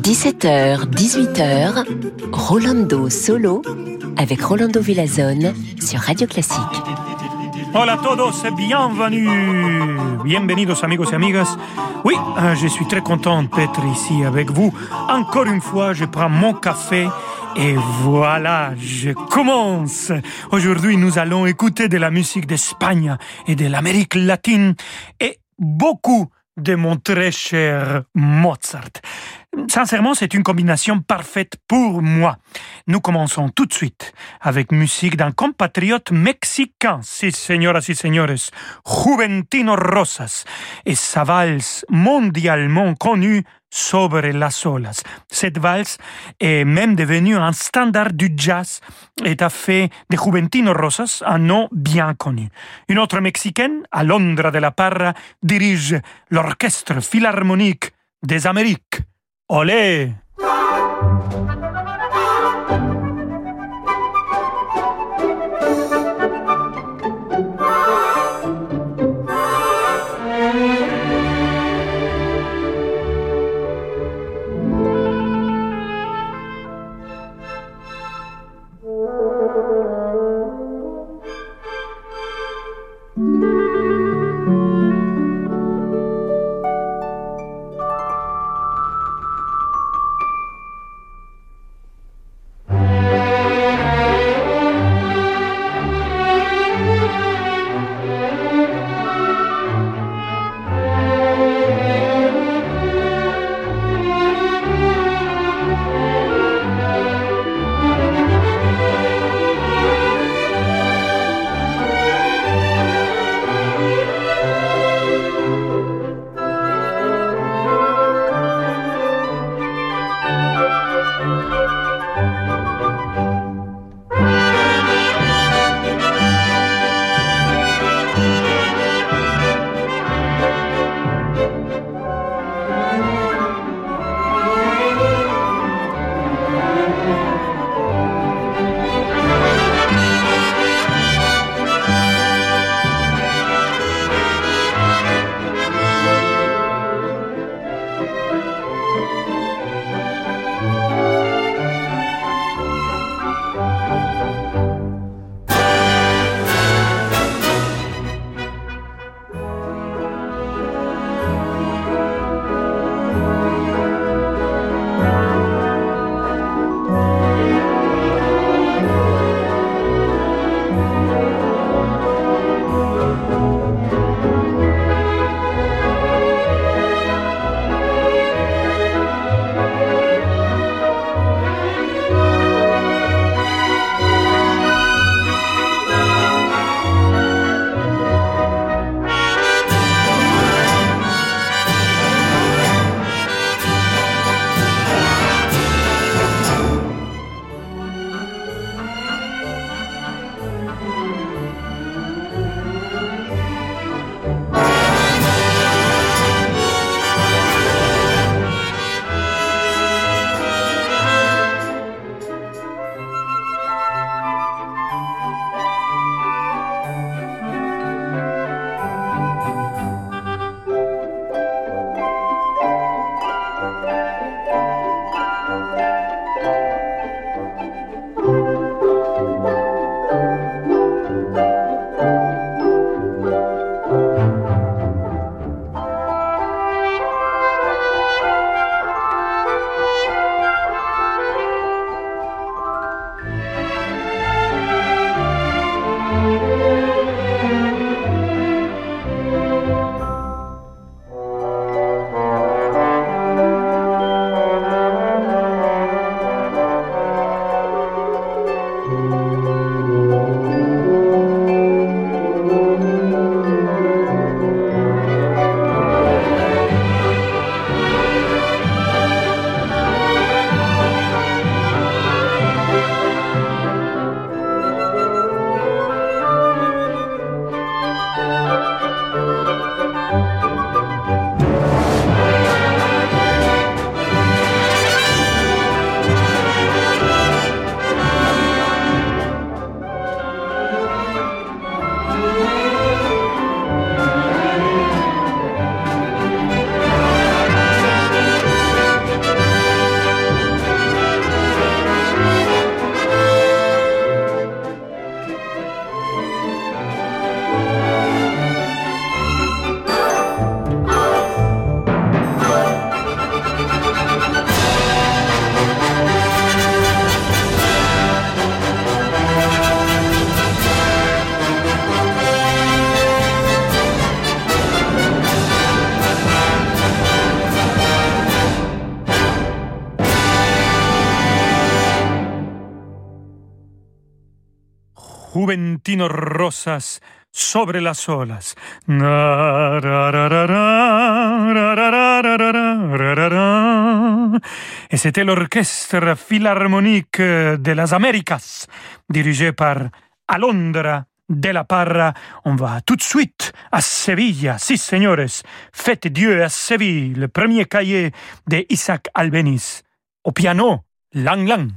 17h, 18h, Rolando Solo avec Rolando Villazone sur Radio Classique. Hola a todos et bienvenue. Bienvenidos amigos y amigas. Oui, euh, je suis très content d'être ici avec vous. Encore une fois, je prends mon café et voilà, je commence. Aujourd'hui, nous allons écouter de la musique d'Espagne et de l'Amérique latine et beaucoup de mon très cher Mozart. Sincèrement, c'est une combination parfaite pour moi. Nous commençons tout de suite avec musique d'un compatriote mexicain, si señoras y señores, Juventino Rosas, et sa valse mondialement connue Sobre las olas. Cette valse est même devenue un standard du jazz et a fait de Juventino Rosas un nom bien connu. Une autre mexicaine, Alondra de la Parra, dirige l'orchestre philharmonique des Amériques. Olé! Juventino Rosas sobre las olas. Et c'était l'orchestre philharmonique de las Américas, dirigé par Alondra de la Parra. On va tout de suite à Sevilla. Si, señores, faites Dieu à Séville, le premier cahier de Isaac Albeniz. Au piano, Lang Lang.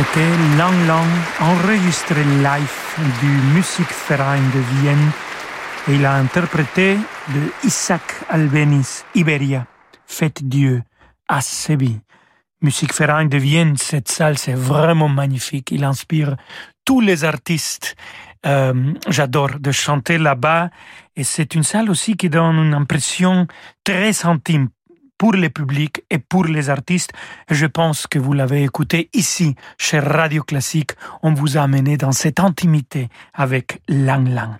C'était Lang Lang, enregistré live du Musikverein de Vienne. Et il a interprété de Isaac Albeniz, Iberia, Faites Dieu, à Sébi. Musikverein de Vienne, cette salle, c'est vraiment magnifique. Il inspire tous les artistes. Euh, J'adore de chanter là-bas. Et c'est une salle aussi qui donne une impression très intime pour le public et pour les artistes. Je pense que vous l'avez écouté ici, chez Radio Classique. On vous a amené dans cette intimité avec Lang Lang.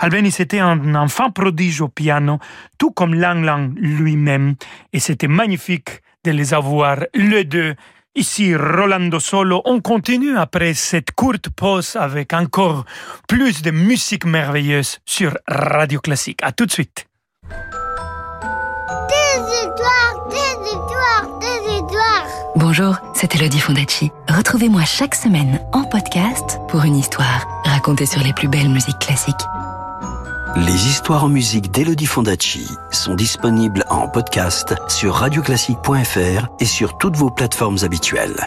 Albeni, c'était un enfant prodige au piano, tout comme Lang Lang lui-même. Et c'était magnifique de les avoir, les deux. Ici, Rolando Solo, on continue après cette courte pause avec encore plus de musique merveilleuse sur Radio Classique. À tout de suite. Bonjour, c'est Elodie Fondacci. Retrouvez-moi chaque semaine en podcast pour une histoire racontée sur les plus belles musiques classiques. Les histoires en musique d'Elodie Fondacci sont disponibles en podcast sur radioclassique.fr et sur toutes vos plateformes habituelles.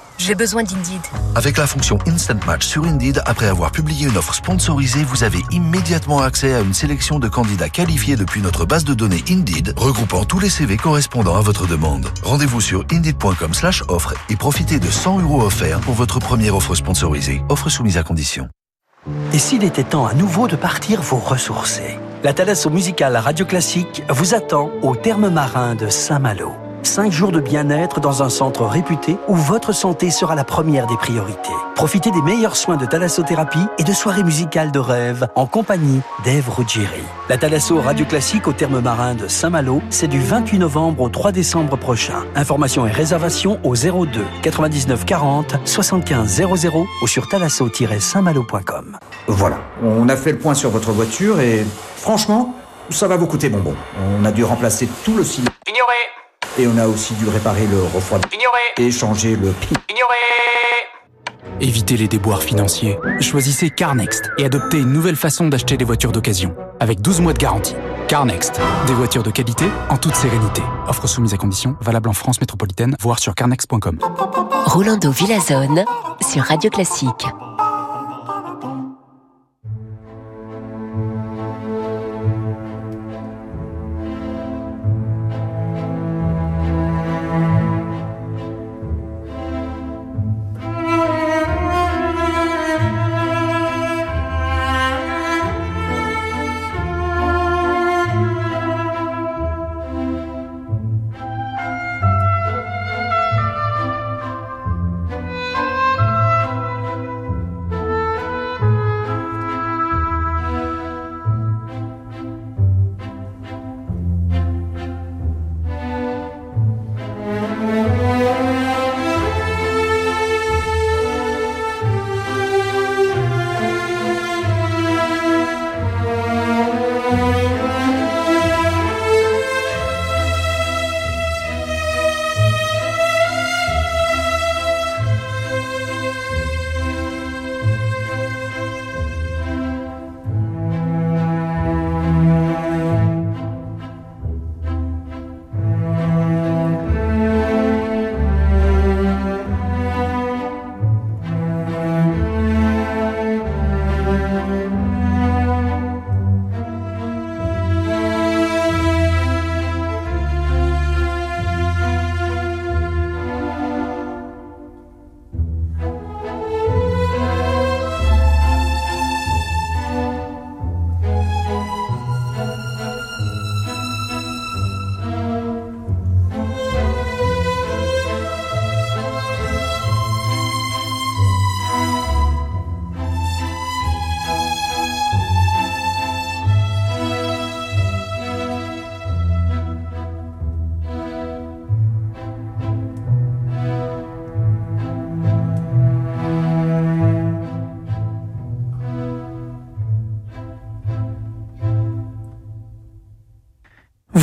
J'ai besoin d'Indeed. Avec la fonction Instant Match sur Indeed, après avoir publié une offre sponsorisée, vous avez immédiatement accès à une sélection de candidats qualifiés depuis notre base de données Indeed, regroupant tous les CV correspondant à votre demande. Rendez-vous sur indeed.com slash offre et profitez de 100 euros offerts pour votre première offre sponsorisée. Offre soumise à condition. Et s'il était temps à nouveau de partir vous ressourcer La Thalasso musicale Radio Classique vous attend au terme marin de Saint-Malo. Cinq jours de bien-être dans un centre réputé où votre santé sera la première des priorités. Profitez des meilleurs soins de thalassothérapie et de soirées musicales de rêve en compagnie d'Ève Ruggieri. La Thalasso Radio Classique au terme marin de Saint-Malo, c'est du 28 novembre au 3 décembre prochain. Informations et réservations au 02 99 40 75 00 ou sur thalasso-saintmalo.com. Voilà, on a fait le point sur votre voiture et franchement, ça va vous coûter bonbon. On a dû remplacer tout le cylindre. Ignoré Et on a aussi dû réparer le refroidissement. Ignoré Et changer le pi. Ignoré Évitez les déboires financiers. Choisissez CarNext et adoptez une nouvelle façon d'acheter des voitures d'occasion. Avec 12 mois de garantie. CarNext. Des voitures de qualité en toute sérénité. Offre soumise à condition, valable en France métropolitaine, voire sur carnext.com. Rolando Villazone sur Radio Classique.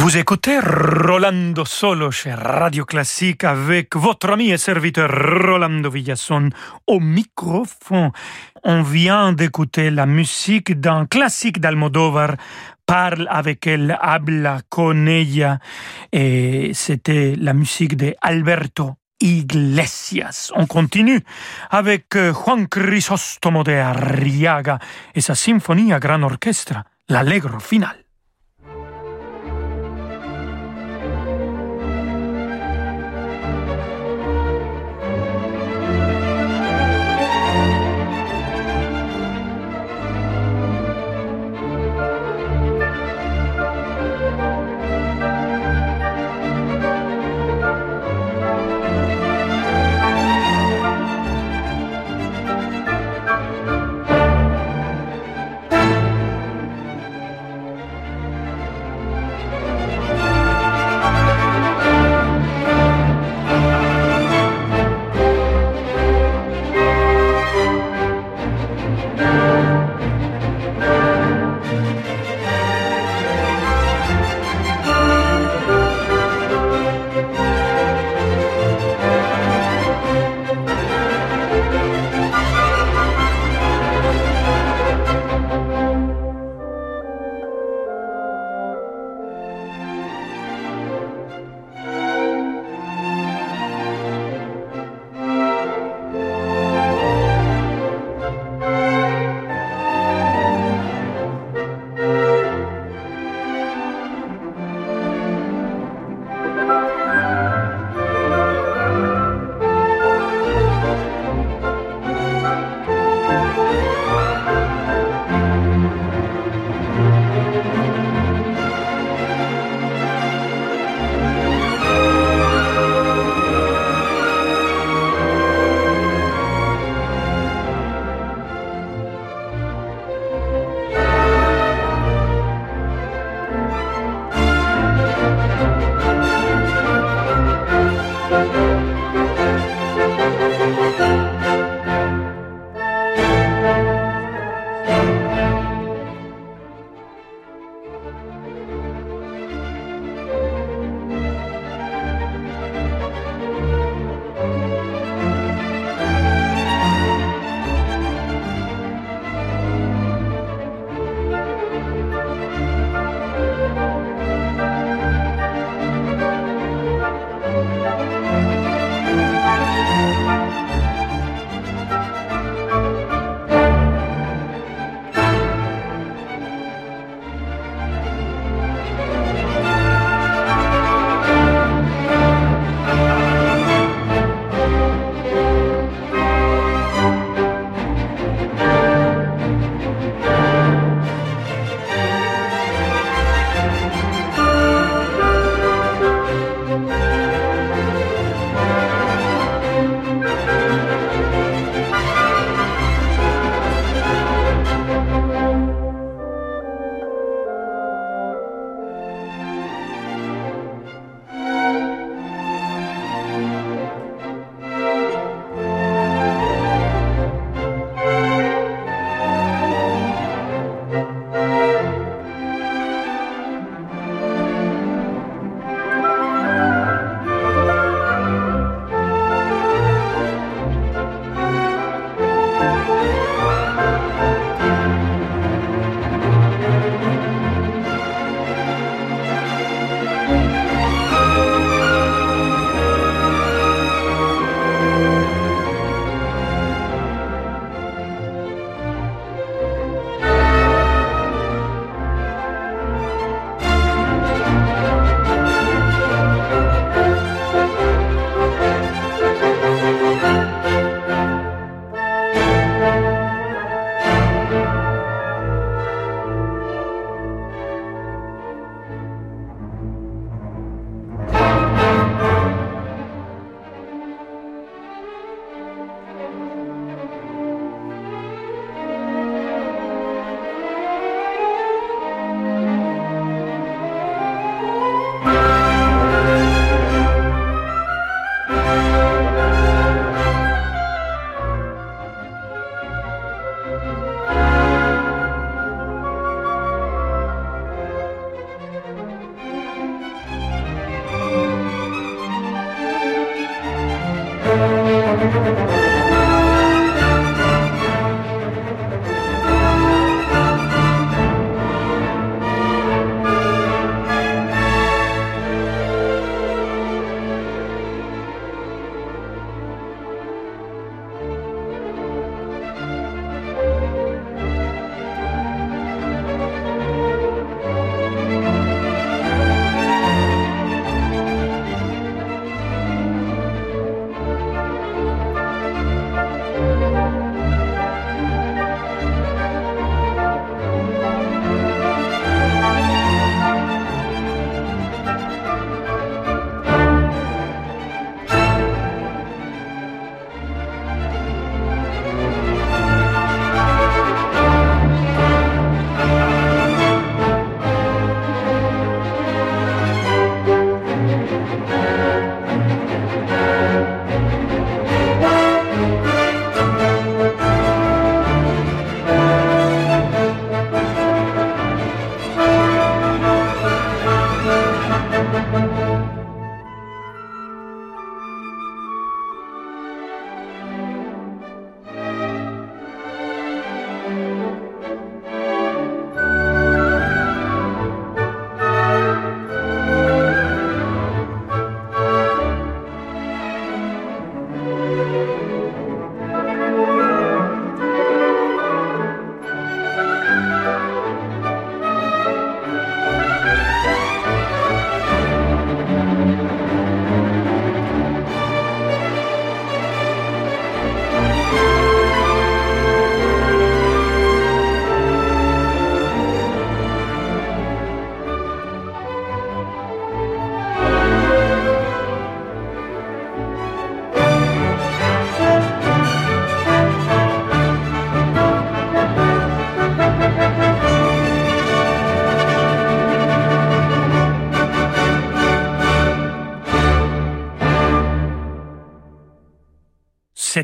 Vous écoutez Rolando Solo chez Radio Classique avec votre ami et serviteur Rolando Villasson au microphone. On vient d'écouter la musique d'un classique d'Almodovar, Parle avec elle, habla con ella, et c'était la musique de Alberto Iglesias. On continue avec euh, Juan Crisóstomo de Arriaga et sa symphonie à grand orchestre, l'Allegro final.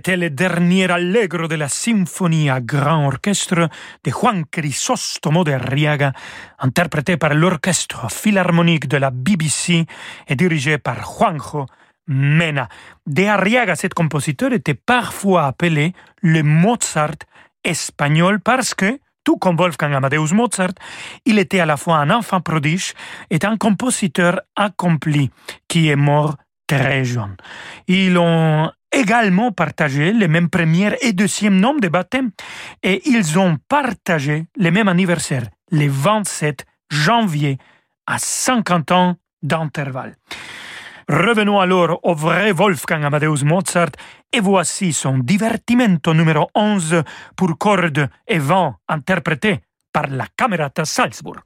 C'était le dernier allegro de la symphonie à grand orchestre de Juan Crisostomo de Arriaga, interprété par l'orchestre philharmonique de la BBC et dirigé par Juanjo Mena. De Arriaga, cet compositeur était parfois appelé le Mozart espagnol parce que, tout comme Wolfgang Amadeus Mozart, il était à la fois un enfant prodige et un compositeur accompli qui est mort très jeune. Ils ont également partagé les mêmes premières et deuxième noms de baptême et ils ont partagé les mêmes anniversaires, le 27 janvier, à 50 ans d'intervalle. Revenons alors au vrai Wolfgang Amadeus Mozart et voici son divertimento numéro 11 pour cordes et vent interprété par la Camerata Salzburg.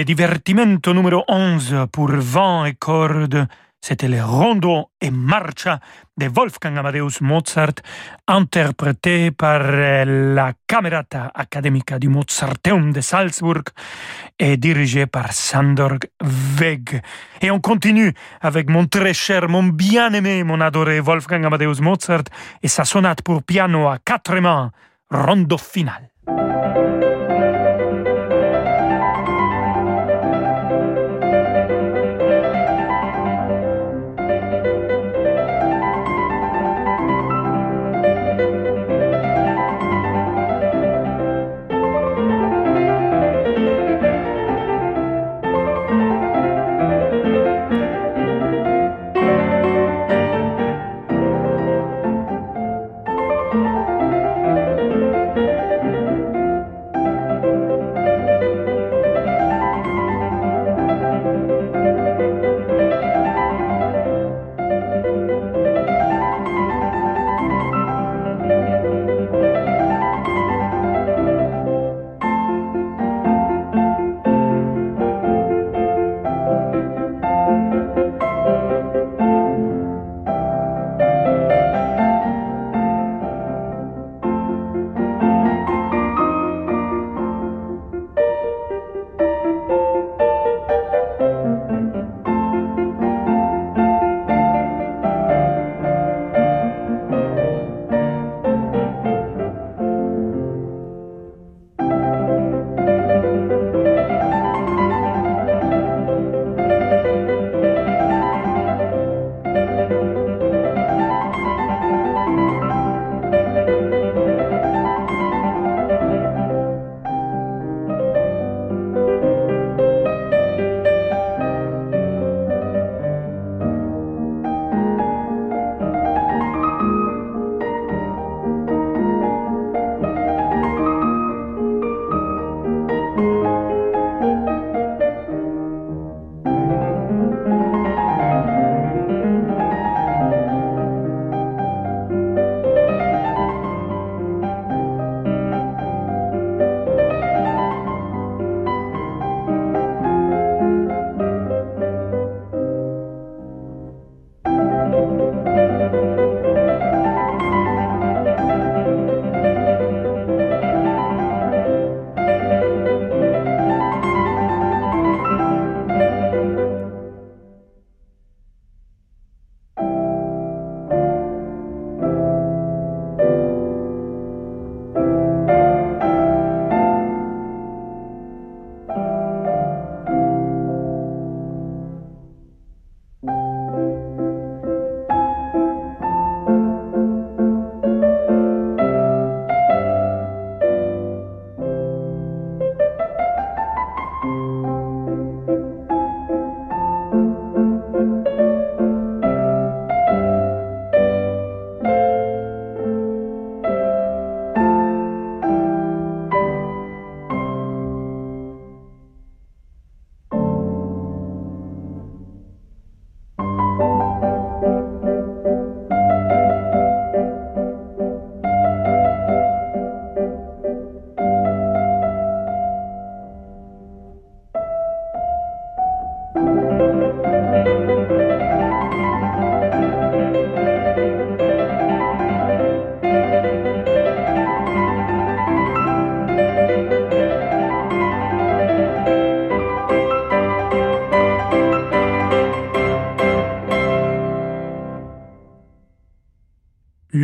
Le divertimento numéro 11 pour vent et cordes, c'était le rondo et marcha de Wolfgang Amadeus Mozart, interprété par euh, la Camerata Academica du Mozarteum de Salzburg et dirigé par Sandor Weg. Et on continue avec mon très cher, mon bien-aimé, mon adoré Wolfgang Amadeus Mozart et sa sonate pour piano à quatre mains, rondo final.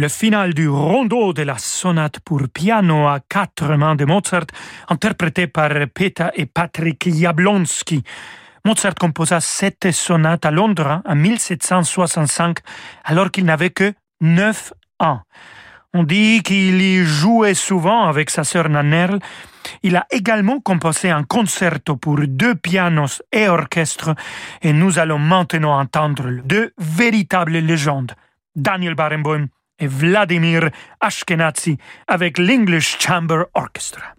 Le final du rondo de la sonate pour piano à quatre mains de Mozart, interprété par Peter et Patrick Jablonski. Mozart composa cette sonate à Londres en 1765, alors qu'il n'avait que neuf ans. On dit qu'il y jouait souvent avec sa sœur Nannerl. Il a également composé un concerto pour deux pianos et orchestre, et nous allons maintenant entendre deux véritables légendes. Daniel Barenboim et Vladimir Ashkenazi avec l'English Chamber Orchestra.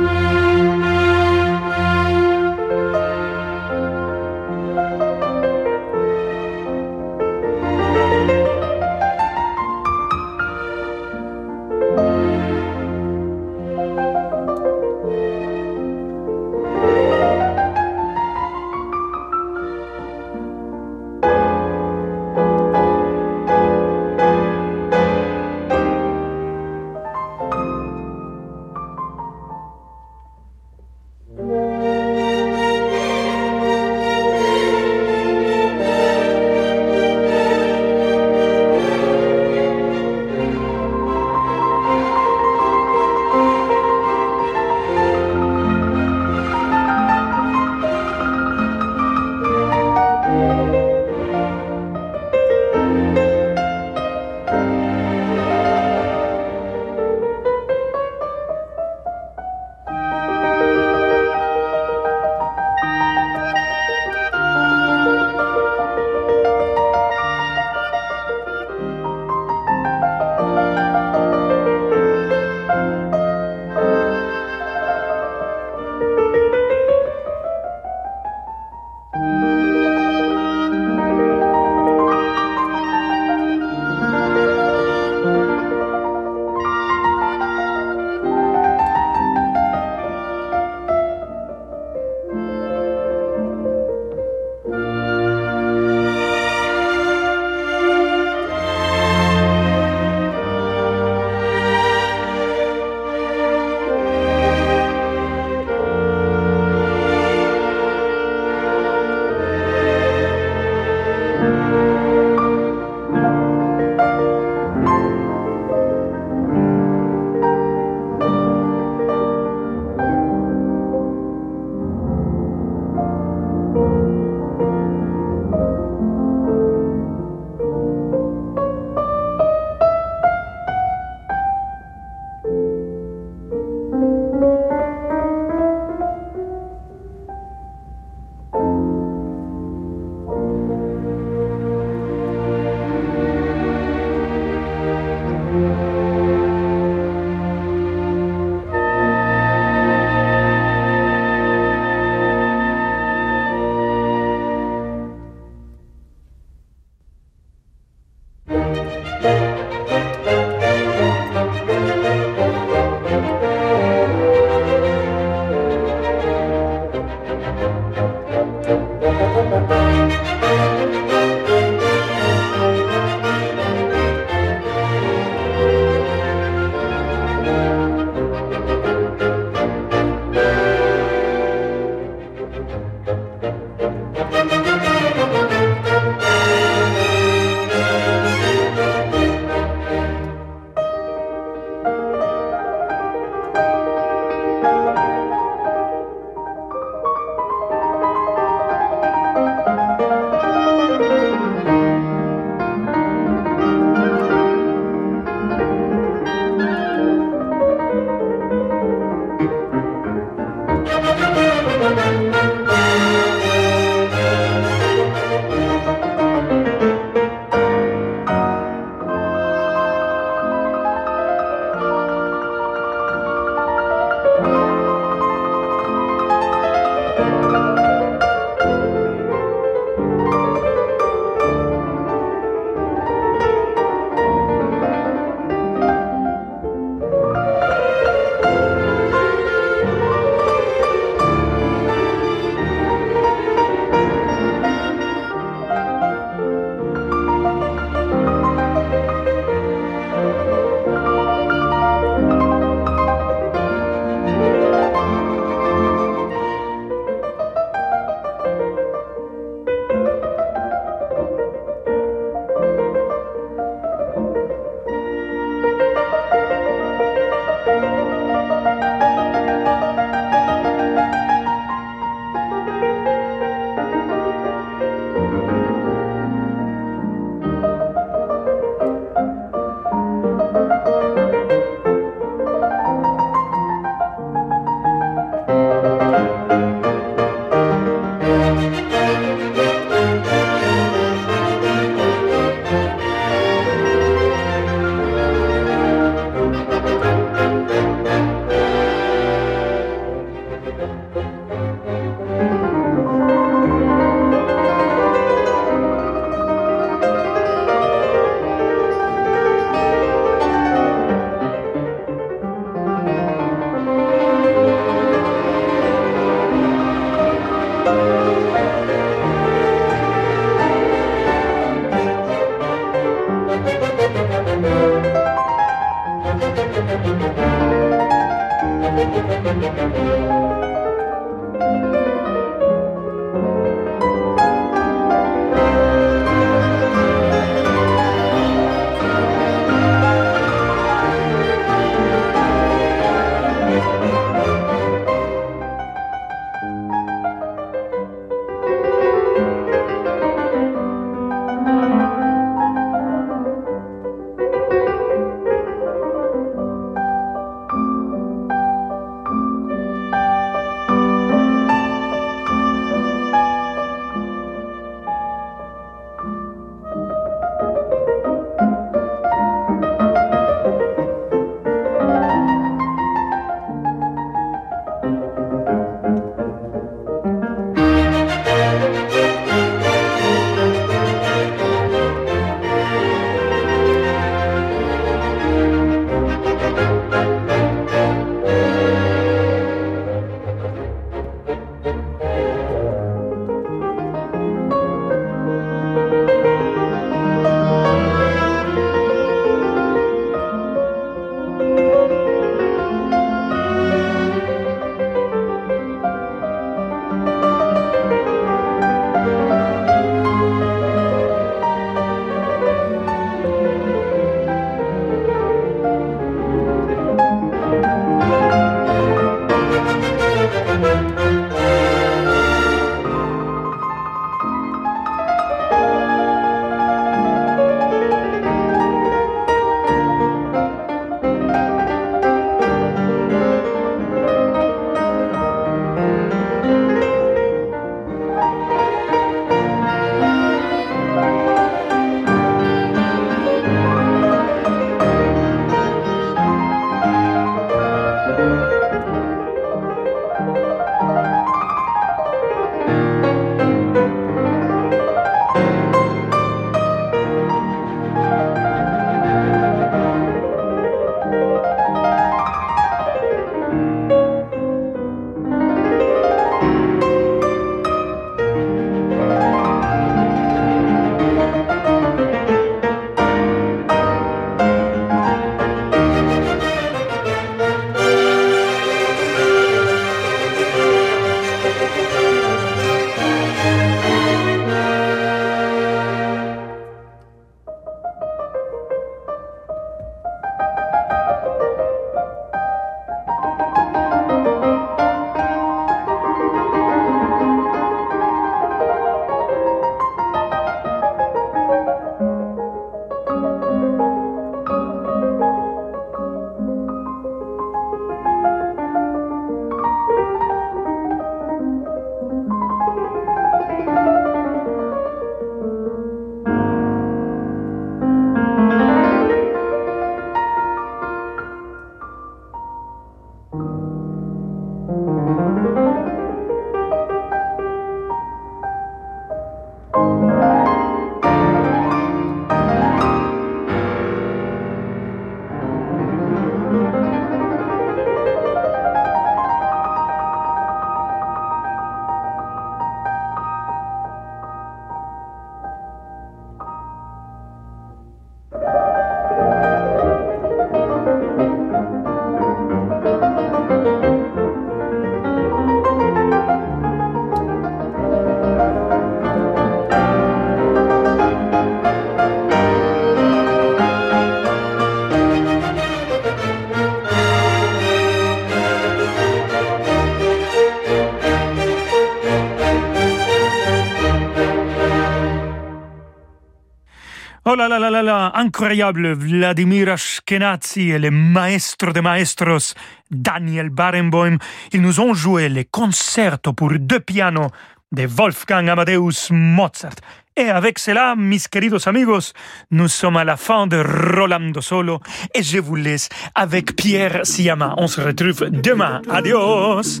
Oh là là là là incroyable, Vladimir Ashkenazi et le maestro de maestros, Daniel Barenboim, ils nous ont joué les concertos pour deux pianos de Wolfgang Amadeus Mozart. Et avec cela, mis queridos amigos, nous sommes à la fin de Rolando Solo et je vous laisse avec Pierre Siama. On se retrouve demain. Adios!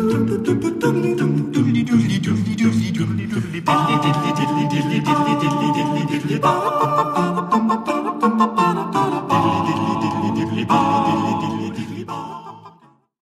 Bop.